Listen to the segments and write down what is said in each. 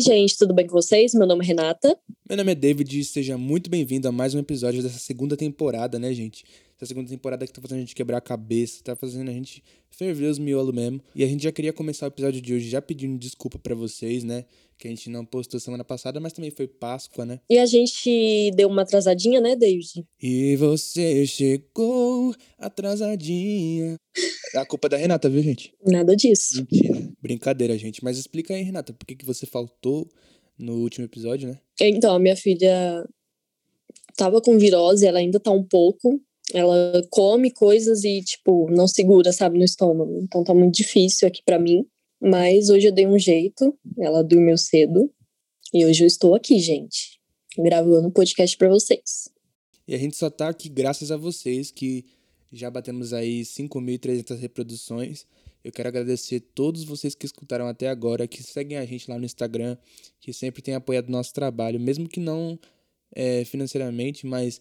Aí, gente, tudo bem com vocês? Meu nome é Renata. Meu nome é David e seja muito bem-vindo a mais um episódio dessa segunda temporada, né, gente? Essa segunda temporada que tá fazendo a gente quebrar a cabeça, tá fazendo a gente ferver os miolos mesmo. E a gente já queria começar o episódio de hoje já pedindo desculpa para vocês, né? Que a gente não postou semana passada, mas também foi Páscoa, né? E a gente deu uma atrasadinha, né, David? E você chegou atrasadinha. É a culpa da Renata, viu, gente? Nada disso. Mentira. Brincadeira, gente. Mas explica aí, Renata, por que, que você faltou no último episódio, né? Então, a minha filha tava com virose, ela ainda tá um pouco. Ela come coisas e, tipo, não segura, sabe, no estômago. Então tá muito difícil aqui para mim. Mas hoje eu dei um jeito. Ela dormiu cedo. E hoje eu estou aqui, gente. Gravando um podcast para vocês. E a gente só tá aqui graças a vocês que já batemos aí 5.300 reproduções. Eu quero agradecer todos vocês que escutaram até agora, que seguem a gente lá no Instagram, que sempre têm apoiado o nosso trabalho, mesmo que não é, financeiramente, mas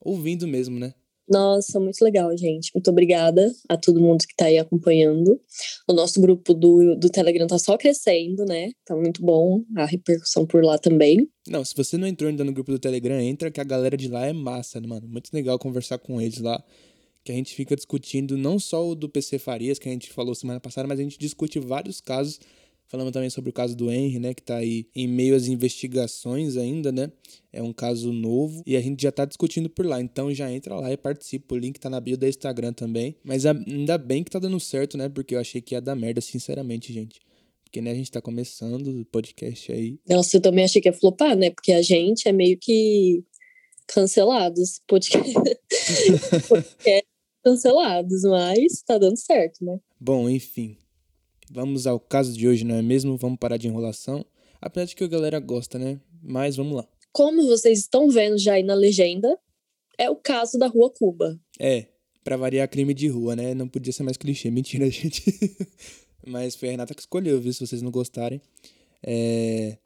ouvindo mesmo, né? Nossa, muito legal, gente. Muito obrigada a todo mundo que tá aí acompanhando. O nosso grupo do, do Telegram tá só crescendo, né? Tá muito bom a repercussão por lá também. Não, se você não entrou ainda no grupo do Telegram, entra que a galera de lá é massa, mano. Muito legal conversar com eles lá que a gente fica discutindo não só o do PC Farias, que a gente falou semana passada, mas a gente discute vários casos. Falamos também sobre o caso do Henry, né, que tá aí em meio às investigações ainda, né? É um caso novo e a gente já tá discutindo por lá. Então já entra lá e participa. O link tá na bio do Instagram também. Mas ainda bem que tá dando certo, né? Porque eu achei que ia dar merda, sinceramente, gente. Porque, né, a gente tá começando o podcast aí. Nossa, eu também achei que ia flopar, né? Porque a gente é meio que cancelados. Podcast. podcast cancelados, mas tá dando certo, né? Bom, enfim. Vamos ao caso de hoje, não é mesmo? Vamos parar de enrolação. Apesar de que a galera gosta, né? Mas vamos lá. Como vocês estão vendo já aí na legenda, é o caso da Rua Cuba. É, pra variar crime de rua, né? Não podia ser mais clichê. Mentira, gente. Mas foi a Renata que escolheu, viu? Se vocês não gostarem. É...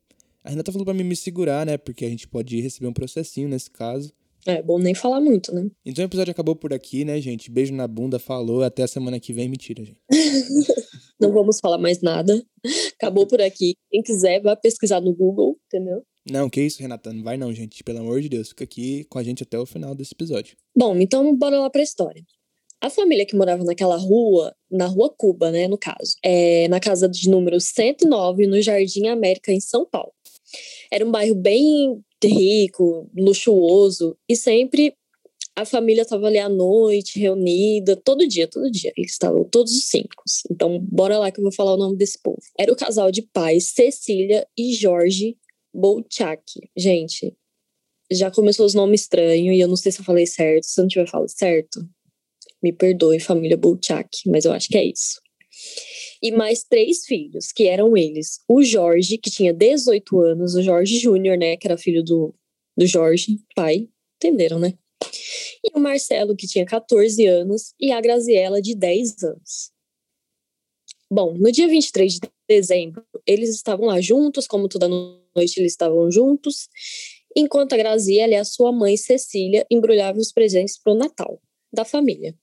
A Renata falou pra mim me segurar, né? Porque a gente pode receber um processinho nesse caso. É bom nem falar muito, né? Então o episódio acabou por aqui, né, gente? Beijo na bunda, falou. Até a semana que vem. Mentira, gente. não vamos falar mais nada. Acabou por aqui. Quem quiser, vai pesquisar no Google, entendeu? Não, que isso, Renata? Não vai não, gente. Pelo amor de Deus, fica aqui com a gente até o final desse episódio. Bom, então bora lá pra história. A família que morava naquela rua, na Rua Cuba, né, no caso, é na casa de número 109, no Jardim América, em São Paulo. Era um bairro bem rico, luxuoso, e sempre a família estava ali à noite, reunida, todo dia, todo dia. Eles estavam todos os cinco. Então, bora lá que eu vou falar o nome desse povo. Era o casal de pais Cecília e Jorge Bolchak. Gente, já começou os nomes estranhos e eu não sei se eu falei certo. Se eu não tiver falado certo, me perdoe, família Bolchak, mas eu acho que é isso e mais três filhos, que eram eles: o Jorge, que tinha 18 anos, o Jorge Júnior, né, que era filho do, do Jorge, pai, entenderam, né? E o Marcelo, que tinha 14 anos, e a Graziela, de 10 anos. Bom, no dia 23 de dezembro, eles estavam lá juntos, como toda noite eles estavam juntos, enquanto a Graziela e a sua mãe Cecília embrulhavam os presentes para o Natal da família,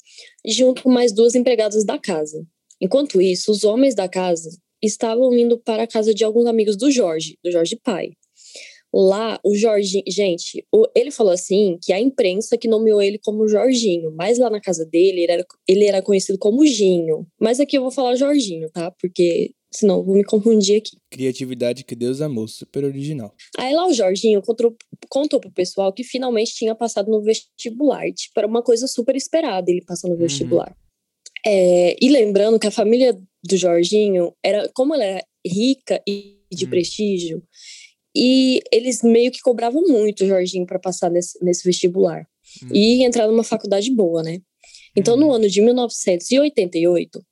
junto com mais duas empregadas da casa. Enquanto isso, os homens da casa estavam indo para a casa de alguns amigos do Jorge, do Jorge pai. Lá, o Jorge, gente, ele falou assim que a imprensa que nomeou ele como Jorginho, mas lá na casa dele ele era, ele era conhecido como Ginho. Mas aqui eu vou falar Jorginho, tá? Porque senão eu vou me confundir aqui. Criatividade que Deus amou, super original. Aí lá o Jorginho contou, contou pro pessoal que finalmente tinha passado no vestibular. Tipo, era uma coisa super esperada ele passar no uhum. vestibular. É, e lembrando que a família do Jorginho era, como ela era rica e de hum. prestígio, e eles meio que cobravam muito o Jorginho para passar nesse, nesse vestibular hum. e entrar numa faculdade boa, né? Então, hum. no ano de 1988,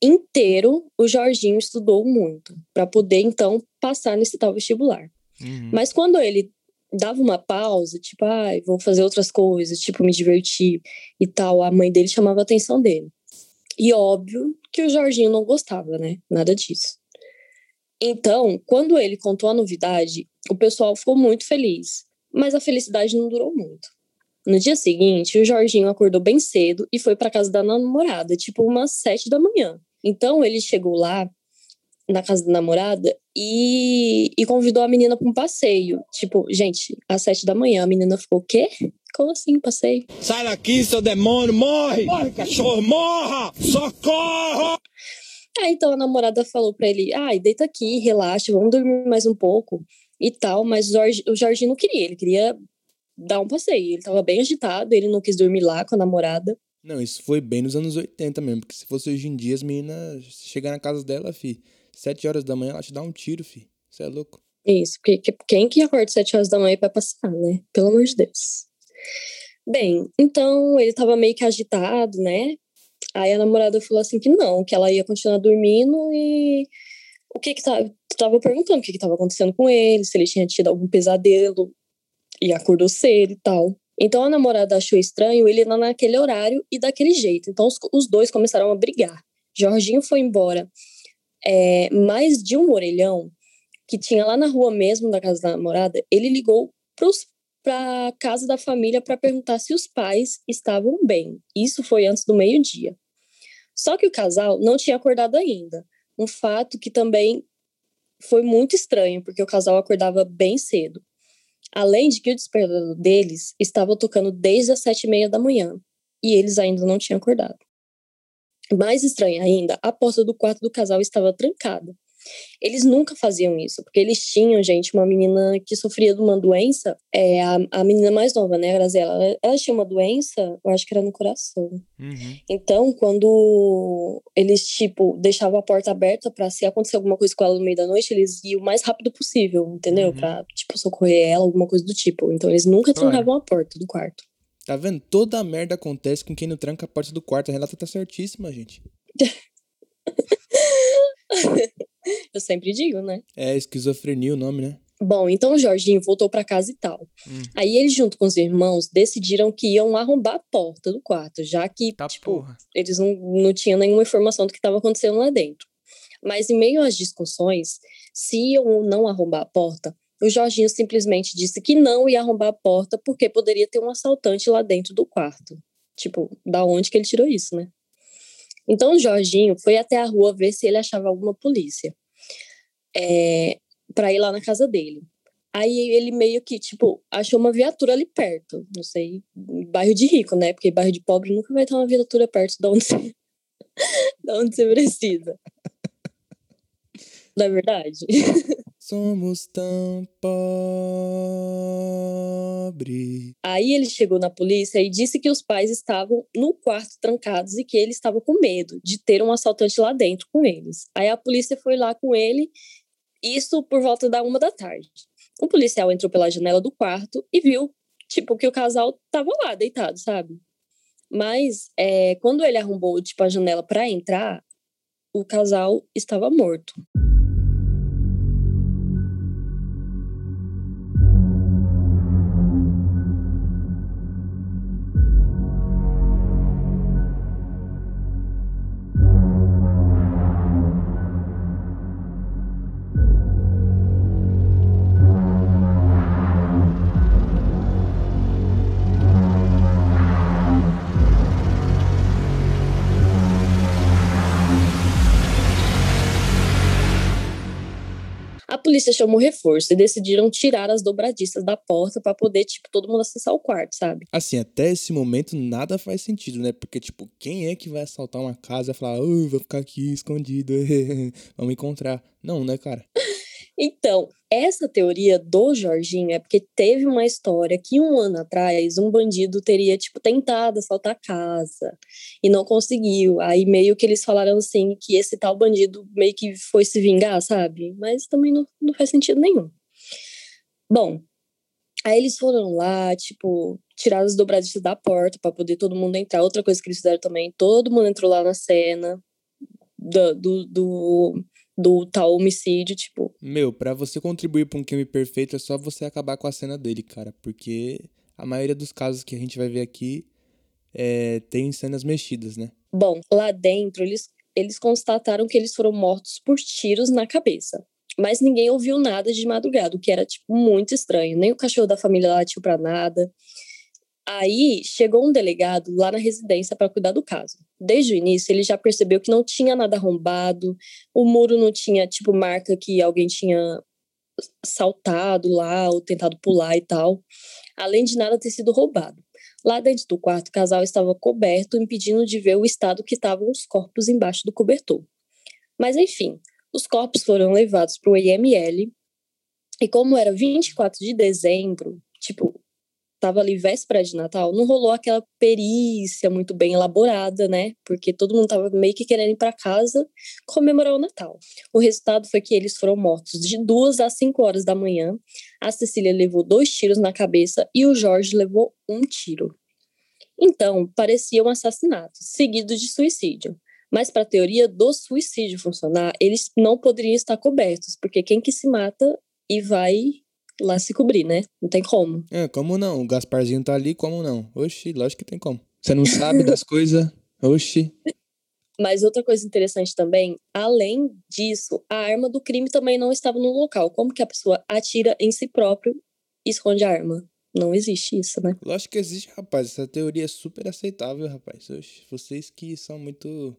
inteiro, o Jorginho estudou muito para poder então passar nesse tal vestibular. Uhum. Mas quando ele dava uma pausa, tipo, ai, ah, vou fazer outras coisas, tipo, me divertir e tal, a mãe dele chamava a atenção dele. E óbvio que o Jorginho não gostava, né? Nada disso. Então, quando ele contou a novidade, o pessoal ficou muito feliz, mas a felicidade não durou muito. No dia seguinte, o Jorginho acordou bem cedo e foi para casa da namorada, tipo umas sete da manhã. Então ele chegou lá na casa da namorada e, e convidou a menina para um passeio. Tipo, gente, às sete da manhã a menina ficou, o quê? Como assim, passeio? Sai daqui, seu demônio, morre! Morre, cachorro, morra! Socorro! Aí então a namorada falou pra ele: ai, deita aqui, relaxa, vamos dormir mais um pouco e tal. Mas o, Jorge, o Jorginho não queria, ele queria dar um passeio. Ele tava bem agitado, ele não quis dormir lá com a namorada. Não, isso foi bem nos anos 80 mesmo, porque se fosse hoje em dia, as meninas chegar na casa dela, fi, sete horas da manhã, ela te dá um tiro, fi. Você é louco. Isso, porque quem que acorda sete horas da manhã pra passear, né? Pelo amor de Deus. Bem, então ele tava meio que agitado, né? Aí a namorada falou assim que não, que ela ia continuar dormindo e o que que tava, tava perguntando o que que tava acontecendo com ele, se ele tinha tido algum pesadelo e acordou cedo e tal. Então a namorada achou estranho ele lá naquele horário e daquele jeito. Então os, os dois começaram a brigar. Jorginho foi embora é, mais de um orelhão que tinha lá na rua mesmo da casa da namorada. Ele ligou para a casa da família para perguntar se os pais estavam bem. Isso foi antes do meio-dia. Só que o casal não tinha acordado ainda. Um fato que também foi muito estranho, porque o casal acordava bem cedo. Além de que o despertador deles estava tocando desde as sete e meia da manhã e eles ainda não tinham acordado. Mais estranho ainda, a porta do quarto do casal estava trancada. Eles nunca faziam isso, porque eles tinham, gente, uma menina que sofria de uma doença, é, a, a menina mais nova, né, a Graziela, ela, ela tinha uma doença, eu acho que era no coração. Uhum. Então, quando eles, tipo, deixavam a porta aberta para se acontecer alguma coisa com ela no meio da noite, eles iam o mais rápido possível, entendeu? Uhum. Pra, tipo, socorrer ela, alguma coisa do tipo. Então, eles nunca Claro. trancavam a porta do quarto. Tá vendo? Toda a merda acontece com quem não tranca a porta do quarto. A Renata tá certíssima, gente. Eu sempre digo, né? É esquizofrenia o nome, né? Bom, então o Jorginho voltou para casa e tal. Hum. Aí eles, junto com os irmãos, decidiram que iam arrombar a porta do quarto, já que, Tá tipo, porra. eles não, não tinham nenhuma informação do que estava acontecendo lá dentro. Mas em meio às discussões, se iam ou não arrombar a porta, o Jorginho simplesmente disse que não ia arrombar a porta porque poderia ter um assaltante lá dentro do quarto. Tipo, da onde que ele tirou isso, né? Então o Jorginho foi até a rua ver se ele achava alguma polícia. É, para ir lá na casa dele. Aí ele meio que, tipo, achou uma viatura ali perto. Não sei, bairro de rico, né? Porque bairro de pobre nunca vai ter uma viatura perto de onde você, da onde você precisa. Não é verdade? Somos tão pobres. Aí ele chegou na polícia e disse que os pais estavam no quarto trancados e que ele estava com medo de ter um assaltante lá dentro com eles. Aí a polícia foi lá com ele, isso por volta da uma da tarde. O policial entrou pela janela do quarto e viu, tipo, que o casal tava lá deitado, sabe? Mas é, quando ele arrombou, tipo, a janela para entrar, o casal estava morto. Polícia chamou reforço e decidiram tirar as dobradiças da porta para poder, tipo, todo mundo acessar o quarto, sabe? Assim, até esse momento nada faz sentido, né? Porque, tipo, quem é que vai assaltar uma casa e falar, oh, vou ficar aqui escondido, vamos encontrar? Não, né, cara? Então, essa teoria do Jorginho é porque teve uma história que um ano atrás um bandido teria, tipo, tentado assaltar a casa e não conseguiu. Aí meio que eles falaram assim que esse tal bandido meio que foi se vingar, sabe? Mas também não, não faz sentido nenhum. Bom, aí eles foram lá, tipo, tiraram as dobradiças da porta para poder todo mundo entrar. Outra coisa que eles fizeram também, todo mundo entrou lá na cena do, do, do, do tal homicídio, tipo, Meu, pra você contribuir pra um crime perfeito é só você acabar com a cena dele, cara. Porque a maioria dos casos que a gente vai ver aqui é, tem cenas mexidas, né? Bom, lá dentro eles, eles constataram que eles foram mortos por tiros na cabeça. Mas ninguém ouviu nada de madrugada, o que era, tipo, muito estranho. Nem o cachorro da família latiu pra nada. Aí chegou um delegado lá na residência para cuidar do caso. Desde o início, ele já percebeu que não tinha nada arrombado, o muro não tinha, tipo, marca que alguém tinha saltado lá ou tentado pular e tal, além de nada ter sido roubado. Lá dentro do quarto, o casal estava coberto, impedindo de ver o estado que estavam os corpos embaixo do cobertor. Mas enfim, os corpos foram levados para o IML, e como era 24 de dezembro, tipo, tava ali véspera de Natal, não rolou aquela perícia muito bem elaborada, né? Porque todo mundo tava meio que querendo ir para casa comemorar o Natal. O resultado foi que eles foram mortos de duas às cinco horas da manhã. A Cecília levou dois tiros na cabeça e o Jorge levou um tiro. Então, parecia um assassinato, seguido de suicídio. Mas para a teoria do suicídio funcionar, eles não poderiam estar cobertos, porque quem que se mata e vai lá se cobrir, né? Não tem como. É, como não? O Gasparzinho tá ali, como não? Oxi, lógico que tem como. Você não sabe das coisas? Oxi. Mas outra coisa interessante também, além disso, a arma do crime também não estava no local. Como que a pessoa atira em si próprio e esconde a arma? Não existe isso, né? Lógico que existe, rapaz. Essa teoria é super aceitável, rapaz. Vocês que são muito.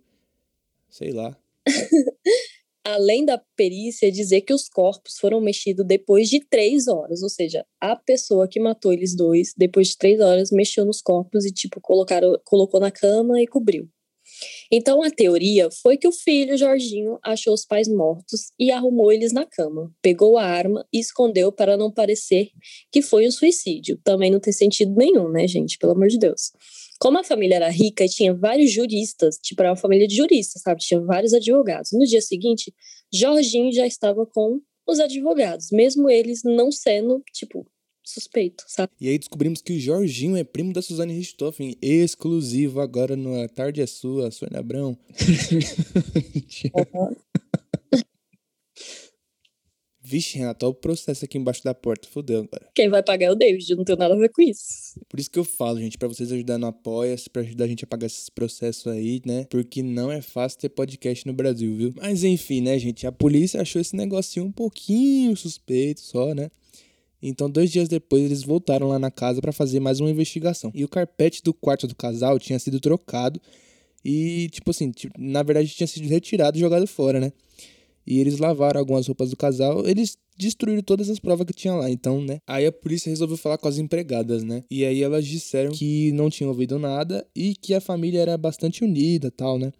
sei lá. além da perícia dizer que os corpos foram mexidos depois de três horas, ou seja, a pessoa que matou eles dois, depois de três horas, mexeu nos corpos e, tipo, colocaram, colocou na cama e cobriu. Então, a teoria foi que o filho, Jorginho, achou os pais mortos e arrumou eles na cama, pegou a arma e escondeu para não parecer que foi um suicídio. Também não tem sentido nenhum, né, gente? Pelo amor de Deus. Como a família era rica e tinha vários juristas, tipo, era uma família de juristas, sabe? Tinha vários advogados. No dia seguinte, Jorginho já estava com os advogados, mesmo eles não sendo, tipo, suspeito, sabe? E aí descobrimos que o Jorginho é primo da Suzane Richthofen, exclusivo agora no A Tarde é Sua, Sônia Abrão. uhum. Vixe, Renato, olha o processo aqui embaixo da porta. Fudeu agora. Quem vai pagar é o David, eu não tenho nada a ver com isso. Por isso que eu falo, gente, para vocês ajudar no apoia pra ajudar a gente a pagar esses processos aí, né? Porque não é fácil ter podcast no Brasil, viu? Mas enfim, né, gente? A polícia achou esse negocinho um pouquinho suspeito só, né? Então, dois dias depois, eles voltaram lá na casa para fazer mais uma investigação. E o carpete do quarto do casal tinha sido trocado e, tipo assim, na verdade tinha sido retirado e jogado fora, né? E eles lavaram algumas roupas do casal. Eles destruíram todas as provas que tinha lá, então, né? Aí a polícia resolveu falar com as empregadas, né? E aí elas disseram que não tinham ouvido nada e que a família era bastante unida, tal, né?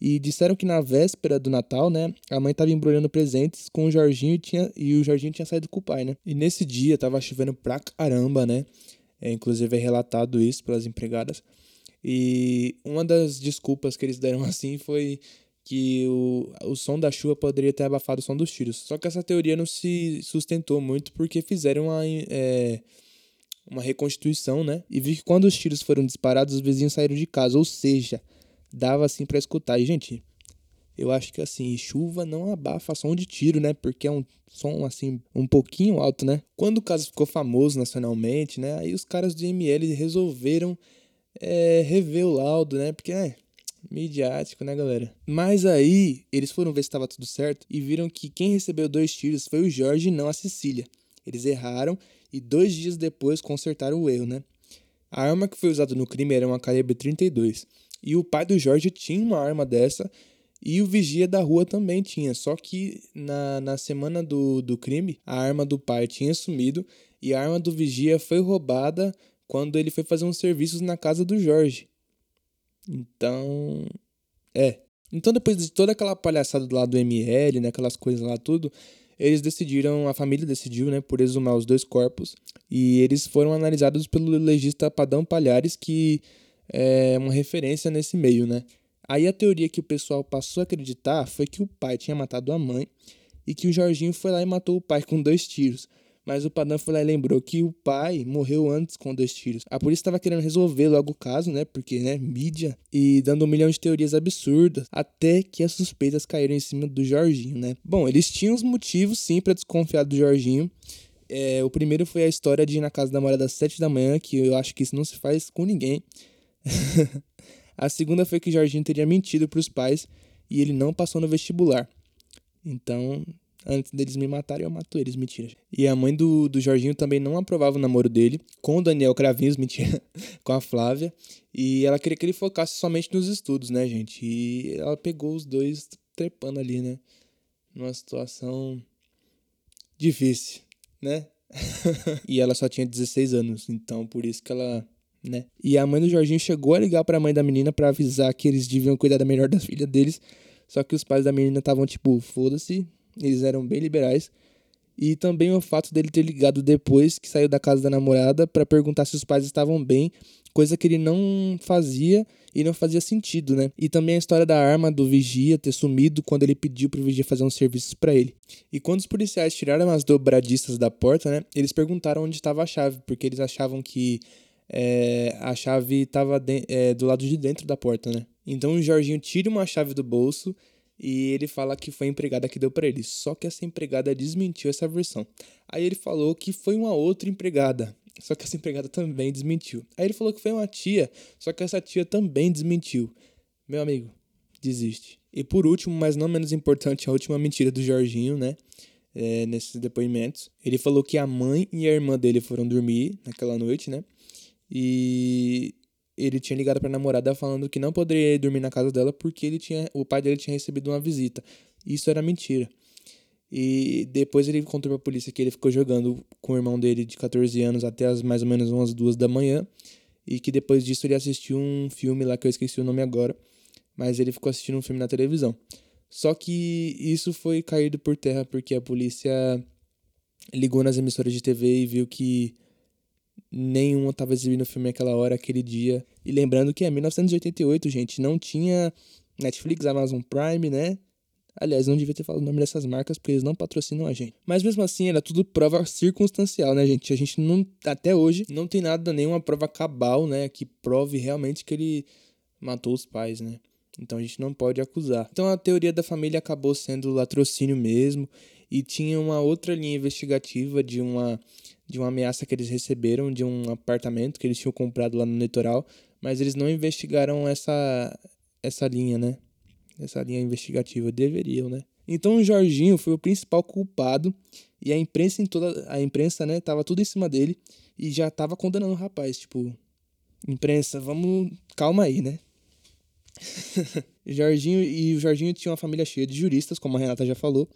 E disseram que na véspera do Natal, né, a mãe tava embrulhando presentes com o Jorginho e, tinha, e o Jorginho tinha saído com o pai, né? E nesse dia tava chovendo pra caramba, né? É, inclusive é relatado isso pelas empregadas. E uma das desculpas que eles deram assim foi que o, o som da chuva poderia ter abafado o som dos tiros. Só que essa teoria não se sustentou muito porque fizeram uma, é, uma reconstituição, né? E vi que quando os tiros foram disparados, os vizinhos saíram de casa, ou seja, dava assim para escutar. E, gente, eu acho que assim, chuva não abafa som de tiro, né? Porque é um som assim um pouquinho alto, né? Quando o caso ficou famoso nacionalmente, né? Aí os caras do ML resolveram é, rever o laudo, né? Porque, é, midiático, né, galera? Mas aí, eles foram ver se estava tudo certo e viram que quem recebeu dois tiros foi o Jorge e não a Cecília. Eles erraram e dois dias depois consertaram o erro, né? A arma que foi usada no crime era uma calibre 32. E o pai do Jorge tinha uma arma dessa e o vigia da rua também tinha. Só que na, na semana do, do crime, a arma do pai tinha sumido e a arma do vigia foi roubada quando ele foi fazer uns serviços na casa do Jorge. Então, é. Então, depois de toda aquela palhaçada lado do ML, né, aquelas coisas lá, tudo, eles decidiram, a família decidiu, né, por exumar os dois corpos, e eles foram analisados pelo legista Padão Palhares, que é uma referência nesse meio, né. Aí a teoria que o pessoal passou a acreditar foi que o pai tinha matado a mãe e que o Jorginho foi lá e matou o pai com dois tiros. Mas o Padrão foi lá e lembrou que o pai morreu antes com dois tiros. A polícia estava querendo resolver logo o caso, né? Porque, né, mídia, e dando um milhão de teorias absurdas, até que as suspeitas caíram em cima do Jorginho, né? Bom, eles tinham os motivos, sim, para desconfiar do Jorginho. É, o primeiro foi a história de ir na casa da mulher às sete da manhã, que eu acho que isso não se faz com ninguém. a segunda foi que o Jorginho teria mentido para os pais e ele não passou no vestibular. Então, Antes deles me matarem, eu mato eles, mentira. E a mãe do, do Jorginho também não aprovava o namoro dele com o Daniel Cravinhos, mentira, com a Flávia. E ela queria que ele focasse somente nos estudos, né, gente? E ela pegou os dois trepando ali, né? Numa situação difícil, né? e ela só tinha 16 anos, então por isso que ela, né? E a mãe do Jorginho chegou a ligar para a mãe da menina para avisar que eles deviam cuidar da melhor da filha deles. Só que os pais da menina estavam tipo, foda-se, eles eram bem liberais. E também o fato dele ter ligado depois que saiu da casa da namorada para perguntar se os pais estavam bem, coisa que ele não fazia e não fazia sentido, né? E também a história da arma do vigia ter sumido quando ele pediu pro vigia fazer uns serviços para ele. E quando os policiais tiraram as dobradistas da porta, né? Eles perguntaram onde estava a chave, porque eles achavam que é, a chave estava é, do lado de dentro da porta, né? Então o Jorginho tira uma chave do bolso e ele fala que foi a empregada que deu para ele. Só que essa empregada desmentiu essa versão. Aí ele falou que foi uma outra empregada. Só que essa empregada também desmentiu. Aí ele falou que foi uma tia. Só que essa tia também desmentiu. Meu amigo, desiste. E por último, mas não menos importante, a última mentira do Jorginho, né? É, nesses depoimentos. Ele falou que a mãe e a irmã dele foram dormir naquela noite, né? E ele tinha ligado para a namorada falando que não poderia dormir na casa dela porque ele tinha, o pai dele tinha recebido uma visita. Isso era mentira. E depois ele contou para a polícia que ele ficou jogando com o irmão dele de 14 anos até as mais ou menos umas duas da manhã e que depois disso ele assistiu um filme lá que eu esqueci o nome agora, mas ele ficou assistindo um filme na televisão. Só que isso foi caído por terra porque a polícia ligou nas emissoras de TV e viu que nenhuma estava exibindo o filme naquela hora, aquele dia. E lembrando que é 1988, gente, não tinha Netflix, Amazon Prime, né? Aliás, não devia ter falado o nome dessas marcas porque eles não patrocinam a gente. Mas mesmo assim, era tudo prova circunstancial, né, gente? A gente não, até hoje, não tem nada, nenhuma prova cabal, né, que prove realmente que ele matou os pais, né? Então a gente não pode acusar. Então a teoria da família acabou sendo latrocínio mesmo e tinha uma outra linha investigativa de uma de uma ameaça que eles receberam de um apartamento que eles tinham comprado lá no litoral, mas eles não investigaram essa essa linha, né? Essa linha investigativa deveriam, né? Então o Jorginho foi o principal culpado e a imprensa em toda a imprensa, né, tava tudo em cima dele e já tava condenando o rapaz, tipo, imprensa, vamos, calma aí, né? Jorginho e o Jorginho tinha uma família cheia de juristas, como a Renata já falou,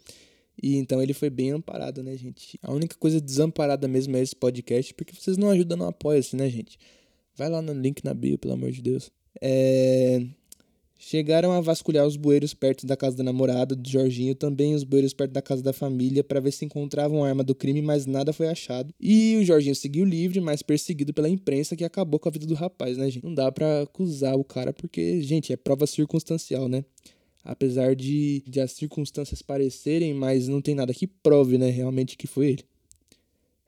e então ele foi bem amparado, né, gente? A única coisa desamparada mesmo é esse podcast, porque vocês não ajudam, não apoia-se, né, gente? Vai lá no link na bio, pelo amor de Deus. É... Chegaram a vasculhar os bueiros perto da casa da namorada do Jorginho, também os bueiros perto da casa da família, para ver se encontravam a arma do crime, mas nada foi achado. E o Jorginho seguiu livre, mas perseguido pela imprensa, que acabou com a vida do rapaz, né, gente? Não dá pra acusar o cara, porque, gente, é prova circunstancial, né? Apesar de, de as circunstâncias parecerem, mas não tem nada que prove, né, realmente que foi ele.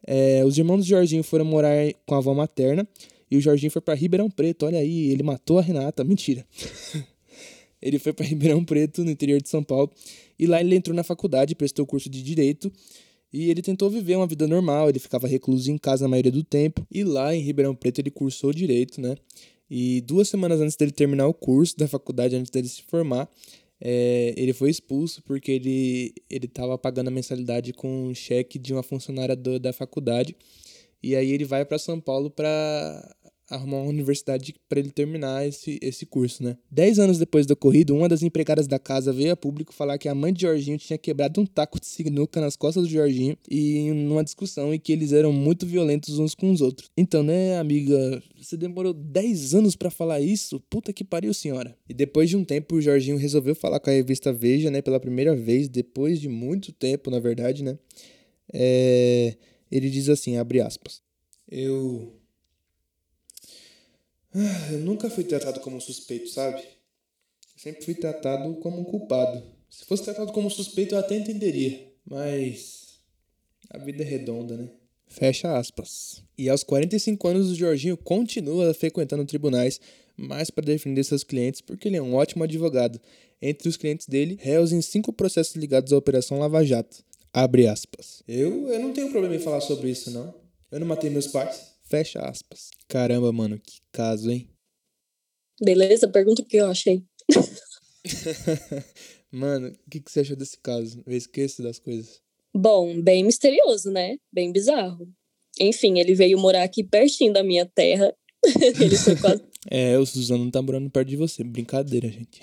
É, os irmãos do Jorginho foram morar com a avó materna e o Jorginho foi para Ribeirão Preto. Olha aí, ele matou a Renata. Mentira. ele foi para Ribeirão Preto, no interior de São Paulo, e lá ele entrou na faculdade, prestou curso de direito e ele tentou viver uma vida normal. Ele ficava recluso em casa na maioria do tempo e lá em Ribeirão Preto ele cursou direito, né? E duas semanas antes dele terminar o curso da faculdade, antes dele se formar, é, ele foi expulso porque ele ele estava pagando a mensalidade com um cheque de uma funcionária do, da faculdade. E aí ele vai para São Paulo para arrumar uma universidade para ele terminar esse, esse curso, né? Dez anos depois do ocorrido, uma das empregadas da casa veio a público falar que a mãe de Jorginho tinha quebrado um taco de sinuca nas costas do Jorginho e numa discussão e que eles eram muito violentos uns com os outros. Então, né, amiga, você demorou 10 anos para falar isso? Puta que pariu, senhora. E depois de um tempo, o Jorginho resolveu falar com a revista Veja, né, pela primeira vez, depois de muito tempo, na verdade, né? É... Ele diz assim, abre aspas. Eu eu nunca fui tratado como suspeito, sabe? Eu sempre fui tratado como um culpado. Se fosse tratado como suspeito, eu até entenderia. Mas. A vida é redonda, né? Fecha aspas. E aos 45 anos, o Jorginho continua frequentando tribunais, mais para defender seus clientes, porque ele é um ótimo advogado. Entre os clientes dele, réus em cinco processos ligados à Operação Lava Jato. Abre aspas. Eu, eu não tenho problema em falar sobre isso, não. Eu não matei meus pais. Fecha aspas. Caramba, mano, que caso, hein? Beleza, pergunta o que eu achei. Mano, o que, que você achou desse caso? Eu esqueço das coisas. Bom, bem misterioso, né? Bem bizarro. Enfim, ele veio morar aqui pertinho da minha terra. ele foi quase. É, o Suzano tá morando perto de você. Brincadeira, gente.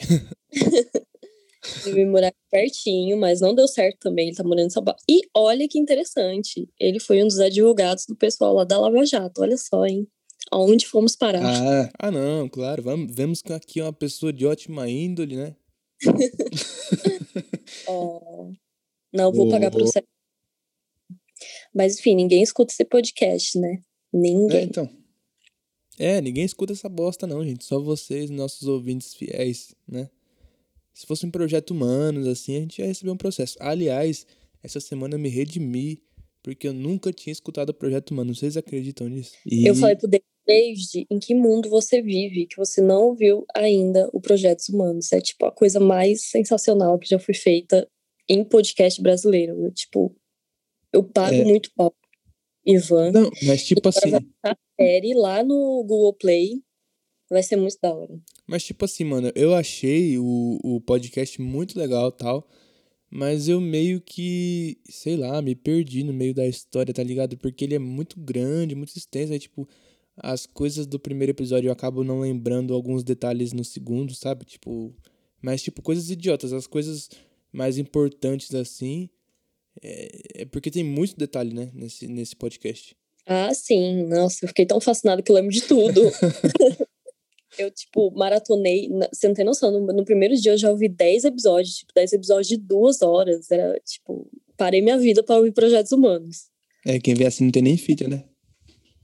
Ele veio morar pertinho, mas não deu certo também. Ele tá morando em São Paulo. E olha que interessante. Ele foi um dos advogados do pessoal lá da Lava Jato. Olha só, hein? Aonde fomos parar? Ah, ah não, claro. Vamos, vemos que aqui é uma pessoa de ótima índole, né? Oh, não vou pagar processo. Mas enfim, ninguém escuta esse podcast, né? É, Ninguém. então. É, ninguém escuta essa bosta, não, gente. Só vocês, nossos ouvintes fiéis, né? Se fosse um projeto humanos, assim, a gente ia receber um processo. Aliás, essa semana eu me redimi, porque eu nunca tinha escutado o projeto humano. Vocês acreditam nisso? E... Eu falei pro David, em que mundo você vive que você não ouviu ainda o Projetos Humanos? É tipo a coisa mais sensacional que já foi feita em podcast brasileiro. Eu, tipo, eu pago É. muito pau. Ivan. Não, mas tipo assim. A série lá no Google Play. Vai ser muito da hora. Mas, tipo assim, mano, eu achei o, o podcast muito legal tal. Mas eu meio que, sei lá, me perdi no meio da história, tá ligado? Porque ele é muito grande, muito extenso. Aí, tipo, as coisas do primeiro episódio eu acabo não lembrando alguns detalhes no segundo, sabe? Tipo. Mas, tipo, coisas idiotas. As coisas mais importantes, assim. É, é porque tem muito detalhe, né? Nesse, nesse podcast. Ah, sim. Nossa, eu fiquei tão fascinada que eu lembro de tudo. eu, tipo, maratonei. Você não tem noção, no, no primeiro dia eu já ouvi 10 episódios, tipo, 10 episódios de duas horas. Era, tipo, parei minha vida para ouvir projetos humanos. É, quem vê assim não tem nem fita, né?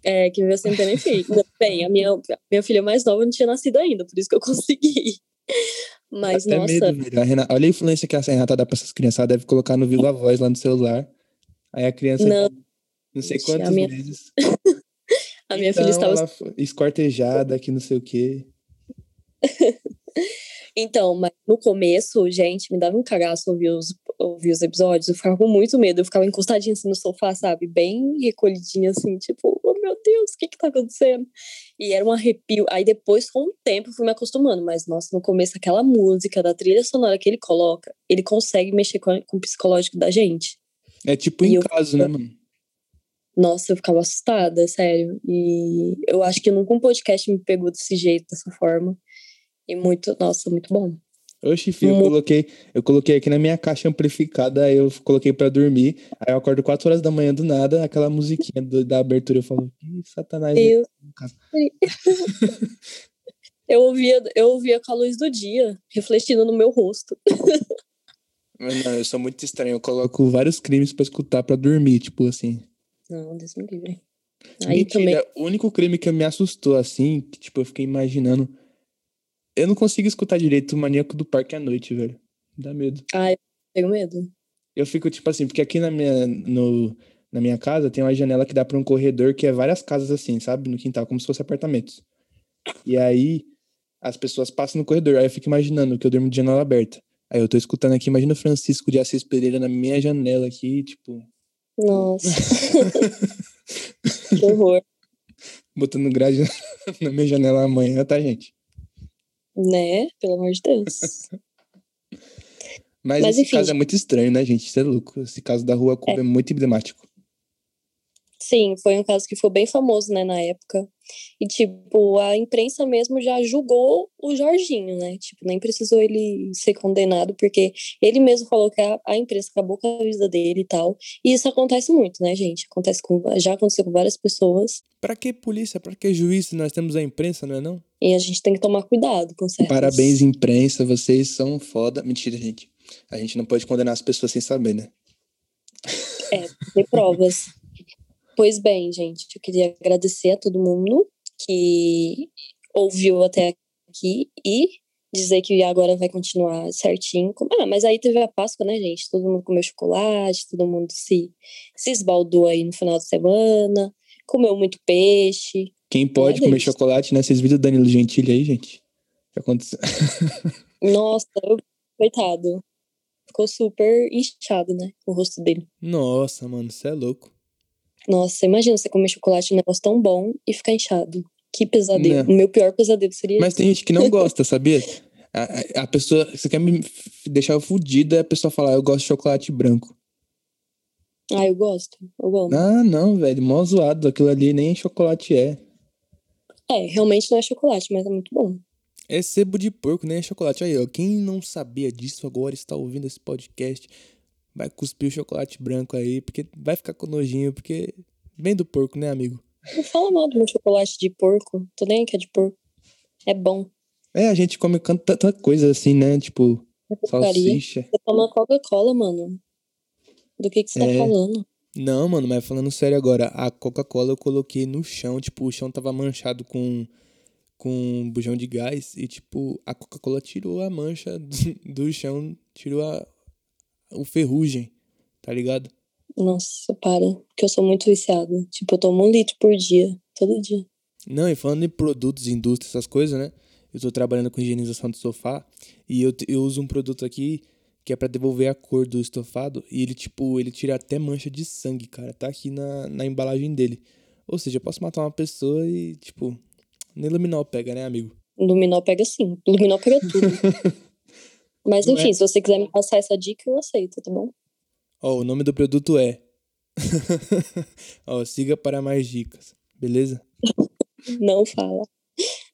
É, que veio sem ter nem filho. Ainda Bem, a minha, minha filha mais nova não tinha nascido ainda, por isso que eu consegui. Mas, Até nossa, medo. A Renata- olha a influência que a Renata dá pra essas crianças. Ela deve colocar no Viva Voz lá no celular. Aí a criança, Não. não, sei quantas minha- vezes. a minha Então, filha estava esquartejada, que não sei o quê. Então, mas no começo, gente, me dava um cagaço ouvir os, ouvir os episódios. Eu ficava com muito medo. Eu ficava encostadinha assim no sofá, sabe? Bem recolhidinha, assim, tipo, oh meu Deus, o que que tá acontecendo? E era um arrepio. Aí depois, com o tempo, eu fui me acostumando. Mas, nossa, no começo, aquela música da trilha sonora que ele coloca, ele consegue mexer com, a- com o psicológico da gente. É tipo E em eu- caso, né, mano? Nossa, eu ficava assustada, sério. E eu acho que nunca um podcast me pegou desse jeito, dessa forma. E muito, nossa, muito bom. Oxi, filho, eu coloquei, eu coloquei aqui na minha caixa amplificada, aí eu coloquei pra dormir. Aí eu acordo 4 horas da manhã do nada, aquela musiquinha do- da abertura. Eu falo, que satanás. é Eu, esse, cara?" eu ouvia, eu ouvia com a luz do dia, refletindo no meu rosto. Não, eu sou muito estranho. Eu coloco vários crimes pra escutar pra dormir, tipo assim. Não, Deus me livre. Aí Mentira, também. o único crime que me assustou, assim, que, tipo, eu fiquei imaginando. Eu não consigo escutar direito o maníaco do parque à noite, velho. Dá medo. Ai, eu tenho medo. Eu fico, tipo assim, porque aqui na minha, no, na minha casa tem uma janela que dá pra um corredor que é várias casas assim, sabe? No quintal, como se fosse apartamentos. E aí as pessoas passam no corredor. Aí eu fico imaginando que eu durmo de janela aberta. Aí eu tô escutando aqui, imagina o Francisco de Assis Pereira na minha janela aqui, tipo, Nossa. que horror. botando grade na minha janela amanhã, tá, gente? Né? Pelo amor de Deus. Mas, Mas esse enfim, caso é muito estranho, né, gente? Isso é louco. Esse caso da Rua Cuba é, muito emblemático. Sim, foi um caso que foi bem famoso, né, na época. E, tipo, a imprensa mesmo já julgou o Jorginho, né? Tipo, nem precisou ele ser condenado, porque ele mesmo falou que a, a imprensa acabou com a vida dele e tal. E isso acontece muito, né, gente? Acontece com, já aconteceu com várias pessoas. Pra que polícia? Pra que juiz se nós temos a imprensa, não é não? E a gente tem que tomar cuidado com certas... Parabéns, imprensa, vocês são foda. Mentira, gente. A gente não pode condenar as pessoas sem saber, né? É, tem provas. Pois bem, gente, eu queria agradecer a todo mundo que ouviu até aqui e dizer que agora vai continuar certinho. Ah, mas aí teve a Páscoa, né, gente? Todo mundo comeu chocolate, todo mundo se, se esbaldou aí no final de semana, comeu muito peixe. Quem pode Olha comer isso. chocolate, né? Vocês viram o Danilo Gentili aí, gente? O que aconteceu? Nossa, eu- coitado. Ficou super inchado, né? O rosto dele. Nossa, mano, você é louco. Nossa, imagina você comer chocolate, um negócio tão bom e ficar inchado. Que pesadelo. Não. O meu pior pesadelo seria Mas tem gente que não gosta, sabia? A, a- pessoa. Você quer me deixar eu fudido, aí a pessoa fala, eu gosto de chocolate branco. Ah, eu gosto. Eu amo. Ah, não, velho. Mó zoado. Aquilo ali nem chocolate é. É, realmente não é chocolate, mas é muito bom. É sebo de porco, nem é chocolate. Aí, ó. Quem não sabia disso agora está ouvindo esse podcast. Vai cuspir o chocolate branco aí, porque vai ficar com nojinho, porque vem do porco, né, amigo? Não fala mal do meu chocolate de porco. Tô nem que é de porco. É bom. É, a gente come tanta coisa assim, né? Tipo, É salsicha. Você toma Coca-Cola, mano. Do que, que você É. tá falando? Não, mano, mas falando sério agora, a Coca-Cola eu coloquei no chão, tipo, o chão tava manchado com, com bujão de gás e, tipo, a Coca-Cola tirou a mancha do, do chão, tirou a, o ferrugem, tá ligado? Nossa, para. Porque eu sou muito viciada. Tipo, eu tomo um litro por dia. Todo dia. Não, e falando em produtos, indústria, essas coisas, né? Eu tô trabalhando com higienização do sofá e eu, eu uso um produto aqui que é pra devolver a cor do estofado e ele, tipo, ele tira até mancha de sangue, cara. Tá aqui na, na embalagem dele. Ou seja, eu posso matar uma pessoa e, tipo, nem luminol pega, né, amigo? Luminol pega sim. Luminol pega tudo. Mas enfim, é? se você quiser me passar essa dica, eu aceito, tá bom? Ó, o nome do produto é. Ó, siga para mais dicas, beleza? Não fala.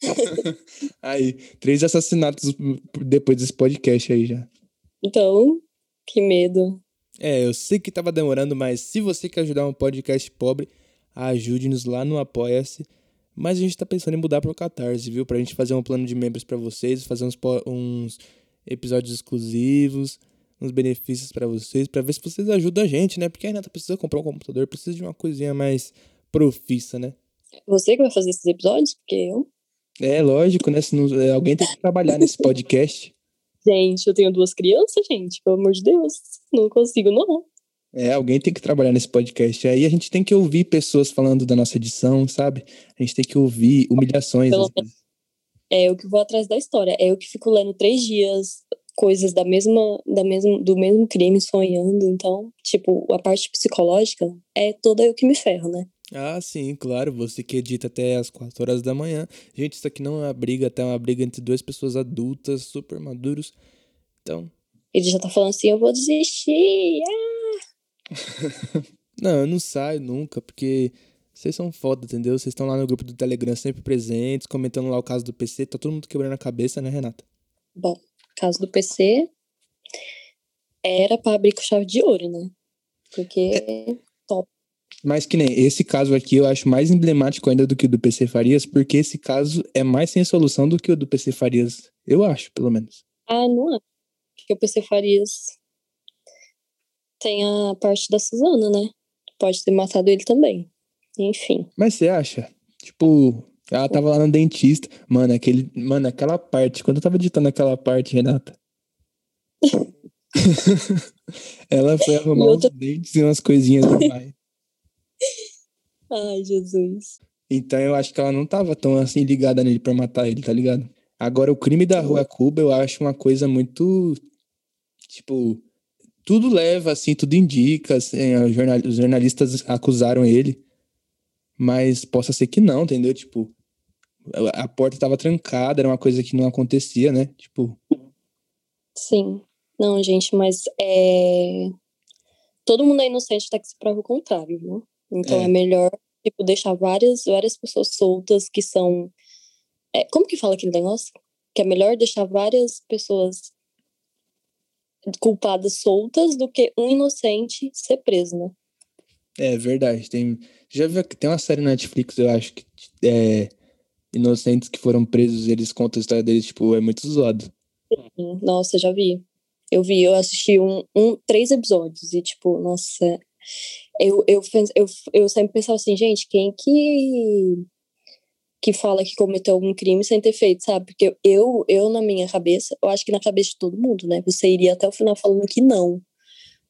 Aí, três assassinatos depois desse podcast aí já. Então, que medo. É, eu sei que tava demorando, mas se você quer ajudar um podcast pobre, ajude-nos lá no Apoia-se. Mas a gente tá pensando em mudar pro Catarse, viu? Pra gente fazer um plano de membros pra vocês, fazer uns, uns episódios exclusivos, uns benefícios pra vocês, pra ver se vocês ajudam a gente, né? Porque a Renata precisa comprar um computador, precisa de uma coisinha mais profissa, né? Você que vai fazer esses episódios? Porque eu. É, lógico, né? Não- é, alguém tem que trabalhar nesse podcast. Gente, eu tenho duas crianças, gente. Pelo amor de Deus. Não consigo, não. É, alguém tem que trabalhar nesse podcast. Aí a gente tem que ouvir pessoas falando da nossa edição, sabe? A gente tem que ouvir humilhações. Pelo vezes. É eu que vou atrás da história. É eu que fico lendo três dias coisas da mesma, da mesma, do mesmo crime, sonhando. Então, tipo, a parte psicológica é toda eu que me ferro, né? Ah, sim, claro. Você que edita até as 4 horas da manhã. Gente, isso aqui não é uma briga, até uma briga entre duas pessoas adultas, super maduros. Então, Ele já tá falando assim, eu vou desistir. ah! não, eu não saio nunca, porque vocês são foda, entendeu? Vocês estão lá no grupo do Telegram sempre presentes, comentando lá o caso do PC. Tá todo mundo quebrando a cabeça, né, Renata? Bom, caso do PC, era pra abrir com chave de ouro, né? Porque Mas que nem esse caso aqui eu acho mais emblemático ainda do que o do PC Farias, porque esse caso é mais sem solução do que o do PC Farias. Eu acho, pelo menos. Ah, não é. Porque o PC Farias tem a parte da Suzana, né? Pode ter matado ele também. Enfim. Mas você acha? Tipo, ela tava lá no dentista. Mano, aquele, mano, aquela parte, quando eu tava editando aquela parte, Renata. ela foi arrumar uns dentes e umas coisinhas demais. Ai, Jesus. Então eu acho que ela não tava tão assim ligada nele pra matar ele, tá ligado? Agora, o crime da Rua Cuba eu acho uma coisa muito. Tipo, tudo leva, assim, tudo indica. assim, os os jornalistas acusaram ele, mas possa ser que não, entendeu? Tipo, a porta tava trancada, era uma coisa que não acontecia, né? Tipo, Sim. Não, gente, mas é. Todo mundo é inocente até que se prova o contrário, viu? Então É. é, melhor, tipo, deixar várias, várias pessoas soltas que são. É, como que fala aquele negócio? Que é melhor deixar várias pessoas culpadas soltas do que um inocente ser preso, né? É verdade. Tem, já viu tem uma série na Netflix, eu acho que é, inocentes que foram presos, eles contam a história deles, tipo, é muito zoado. Sim, Nossa, já vi. Eu vi, eu assisti um, um três episódios e, tipo, nossa. Eu, eu, eu, eu sempre pensava assim, gente, quem que. que fala que cometeu algum crime sem ter feito, sabe? Porque eu, eu, na minha cabeça, eu acho que na cabeça de todo mundo, né? Você iria até o final falando que não.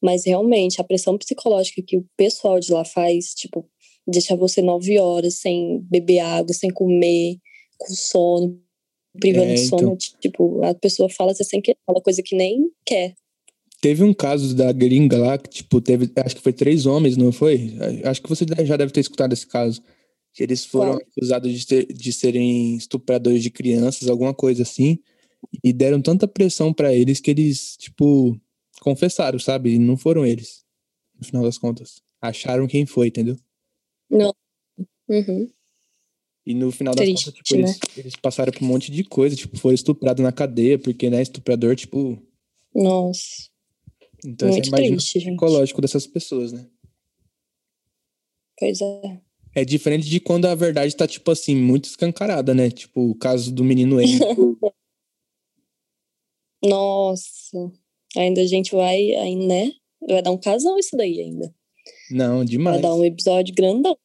Mas realmente, a pressão psicológica que o pessoal de lá faz, tipo, deixar você nove horas sem beber água, sem comer, com sono, privando É, de sono, então. tipo, a pessoa fala assim sem querer, fala coisa que nem quer. Teve um caso da gringa lá que, tipo, teve, acho que foi três homens, não foi? Acho que você já deve ter escutado esse caso. Que eles foram Qual? acusados de, ter- de serem estupradores de crianças, alguma coisa assim. E deram tanta pressão pra eles que eles, tipo, confessaram, sabe? E não foram eles, no final das contas. Acharam quem foi, entendeu? Não. Uhum. E no final das Triste, contas, tipo, né? eles, eles passaram por um monte de coisa, tipo, foram estuprados na cadeia, porque, né, estuprador, tipo. Nossa. Então Muito você imagina triste, o gente. psicológico dessas pessoas, né? Pois é. É diferente de quando a verdade tá, tipo assim, muito escancarada, né? Tipo, o caso do menino N. Nossa. Ainda a gente vai, aí, né? Vai dar um casal isso daí ainda. Não, Vai demais. dar um episódio grandão.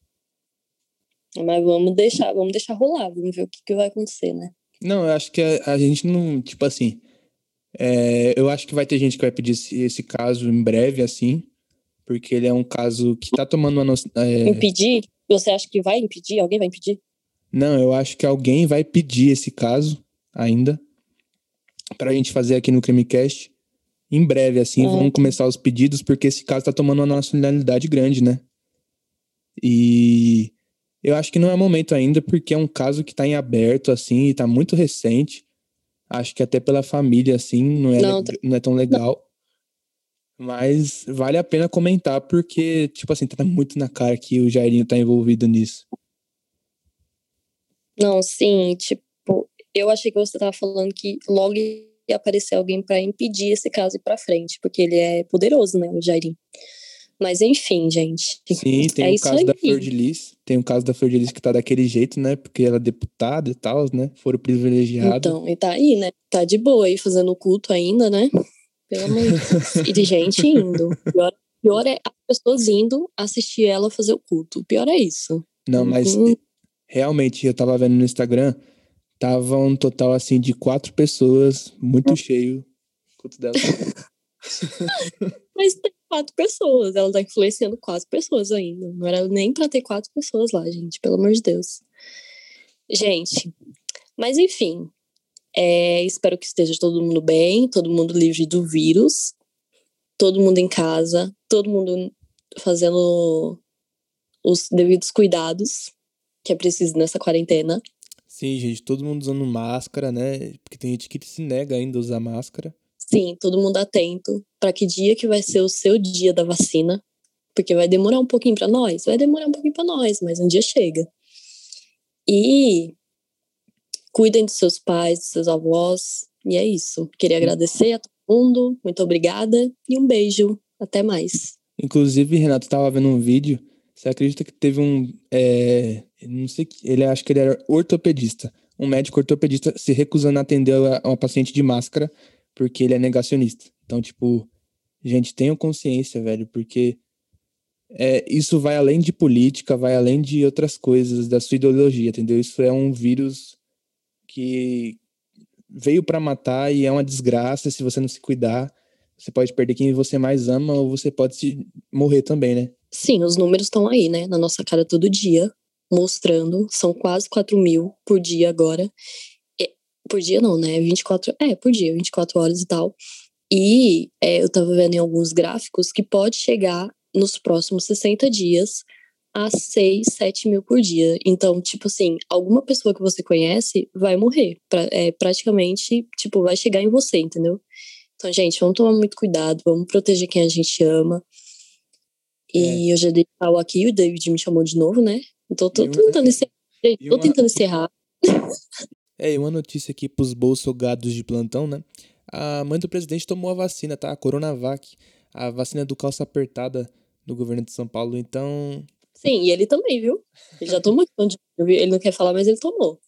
Mas vamos deixar, vamos deixar rolar, vamos ver o que, que vai acontecer, né? Não, eu acho que a, a gente não, tipo assim, é, eu acho que vai ter gente que vai pedir esse, esse caso em breve, assim, porque ele é um caso que tá tomando uma... no- é, Impedir? Você acha que vai impedir? Alguém vai impedir? não, eu acho que alguém vai pedir esse caso ainda pra gente fazer aqui no Crimecast. Em breve, assim, Ah, vão tá. começar os pedidos, porque esse caso tá tomando uma nacionalidade grande, né? E eu acho que não é momento ainda, porque é um caso que tá em aberto, assim, e tá muito recente. Acho que até pela família, assim, não é, Não, leg- não é tão legal. Mas vale a pena comentar, porque, tipo assim, tá muito na cara que o Jairinho tá envolvido nisso. Não, sim, tipo, eu achei que você tava falando que logo ia aparecer alguém pra impedir esse caso ir pra frente, porque ele é poderoso, né, o Jairim. Mas enfim, gente. Sim, tem é o caso da aí. Flor de Lis. Tem o caso da Flor de Lis que tá daquele jeito, né? Porque ela é deputada e tal, né? Foram privilegiados. Então, e tá aí, né? Tá de boa aí fazendo o culto ainda, né? Pelo amor de Deus. E de gente indo. Pior, pior é as pessoas indo assistir ela fazer o culto. O pior é isso. Não, mas Uhum. realmente, eu tava vendo no Instagram, tava um total assim de quatro pessoas, muito cheio. o culto dela. Mas tem quatro pessoas. Ela tá influenciando quatro pessoas ainda. Não era nem pra ter quatro pessoas lá, gente. Pelo amor de Deus. Gente, mas enfim. é, espero que esteja todo mundo bem, todo mundo livre do vírus, todo mundo em casa, todo mundo fazendo os devidos cuidados que é preciso nessa quarentena. Sim, gente, todo mundo usando máscara, né? Porque tem gente que se nega ainda a usar máscara. Sim, todo mundo atento para que dia que vai ser o seu dia da vacina, porque vai demorar um pouquinho para nós, vai demorar um pouquinho para nós, mas um dia chega. E cuidem dos seus pais, dos seus avós, e é isso. Queria agradecer a todo mundo, muito obrigada e um beijo. Até mais. Inclusive, Renato tava vendo um vídeo. Você acredita que teve um. É, não sei. Ele acho que ele era ortopedista. Um médico ortopedista se recusando a atender a- uma paciente de máscara porque ele é negacionista. Então, tipo, gente, tenham consciência, velho, porque é, isso vai além de política, vai além de outras coisas da sua ideologia, entendeu? Isso é um vírus que veio pra matar e é uma desgraça se você não se cuidar. Você pode perder quem você mais ama ou você pode se morrer também, né? Sim, os números estão aí, né? Na nossa cara todo dia, mostrando. São quase 4 mil por dia agora. E- por dia não, né? 24. É, por dia, 24 horas e tal. E é, eu tava vendo em alguns gráficos que pode chegar nos próximos 60 dias a 6, 7 mil por dia. Então, tipo assim, alguma pessoa que você conhece vai morrer. Pra, é, praticamente, tipo, vai chegar em você, entendeu? Então, gente, vamos tomar muito cuidado, vamos proteger quem a gente ama. E eu já dei tchau aqui, o David me chamou de novo, né? Então, tô uma- tentando encerrar. Tô uma- tentando encerrar. É, e uma notícia aqui pros bolsogados de plantão, né? A mãe do presidente tomou a vacina, tá? A Coronavac. A vacina do calça apertada do governo de São Paulo. Então, Sim, e ele também, viu? Ele já tomou. Ele não quer falar, mas ele tomou.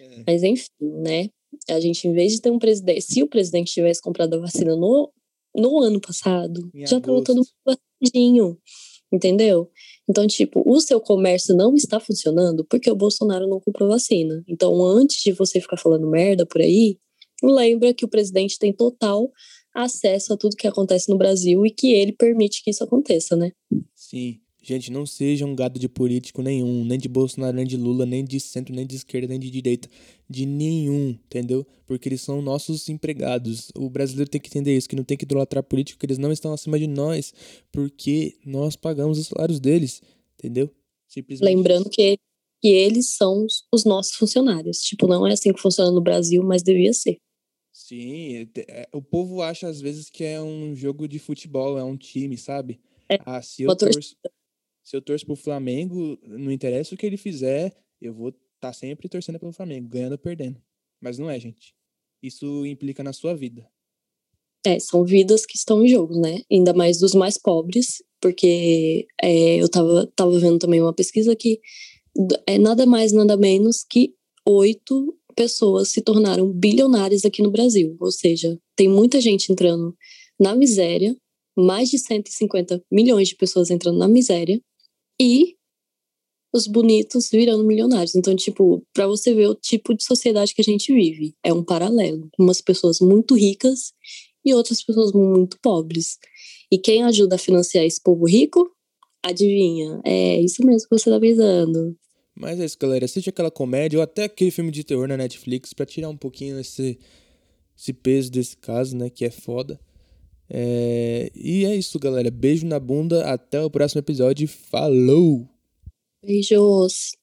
É. Mas enfim, né? A gente, em vez de ter um presidente. Se o presidente tivesse comprado a vacina no, no ano passado, Em já tava todo agosto. mundo vacinadinho. Entendeu? Então, tipo, o seu comércio não está funcionando porque o Bolsonaro não comprou vacina. Então, antes de você ficar falando merda por aí, lembra que o presidente tem total acesso a tudo que acontece no Brasil e que ele permite que isso aconteça, né? sim. Gente, não seja um gado de político nenhum. Nem de Bolsonaro, nem de Lula, nem de centro, nem de esquerda, nem de direita. De nenhum, entendeu? Porque eles são nossos empregados. O brasileiro tem que entender isso, que não tem que idolatrar político, que eles não estão acima de nós. Porque nós pagamos os salários deles, entendeu? Simplesmente Lembrando que, que eles são os, os nossos funcionários. Tipo, não é assim que funciona no Brasil, mas devia ser. Sim, é, o povo acha às vezes que é um jogo de futebol, é um time, sabe? É, ah, se eu, torço, se eu torço pro Flamengo, não interessa o que ele fizer, eu vou estar tá sempre torcendo pelo Flamengo, ganhando ou perdendo. Mas não é, gente. Isso implica na sua vida. É, são vidas que estão em jogo, né? Ainda mais dos mais pobres, porque é, eu tava, tava vendo também uma pesquisa que é nada mais, nada menos que oito pessoas se tornaram bilionárias aqui no Brasil. Ou seja, tem muita gente entrando na miséria, mais de 150 milhões de pessoas entrando na miséria, e os bonitos virando milionários. Então, tipo, para você ver o tipo de sociedade que a gente vive, é um paralelo. Umas pessoas muito ricas e outras pessoas muito pobres. E quem ajuda a financiar esse povo rico? Adivinha? É isso mesmo que você tá pensando. Mas é isso, galera. Assiste aquela comédia ou até aquele filme de terror na Netflix para tirar um pouquinho esse, esse peso desse caso, né? Que é foda. É... E é isso, galera. Beijo na bunda. Até o próximo episódio. Falou! Beijos!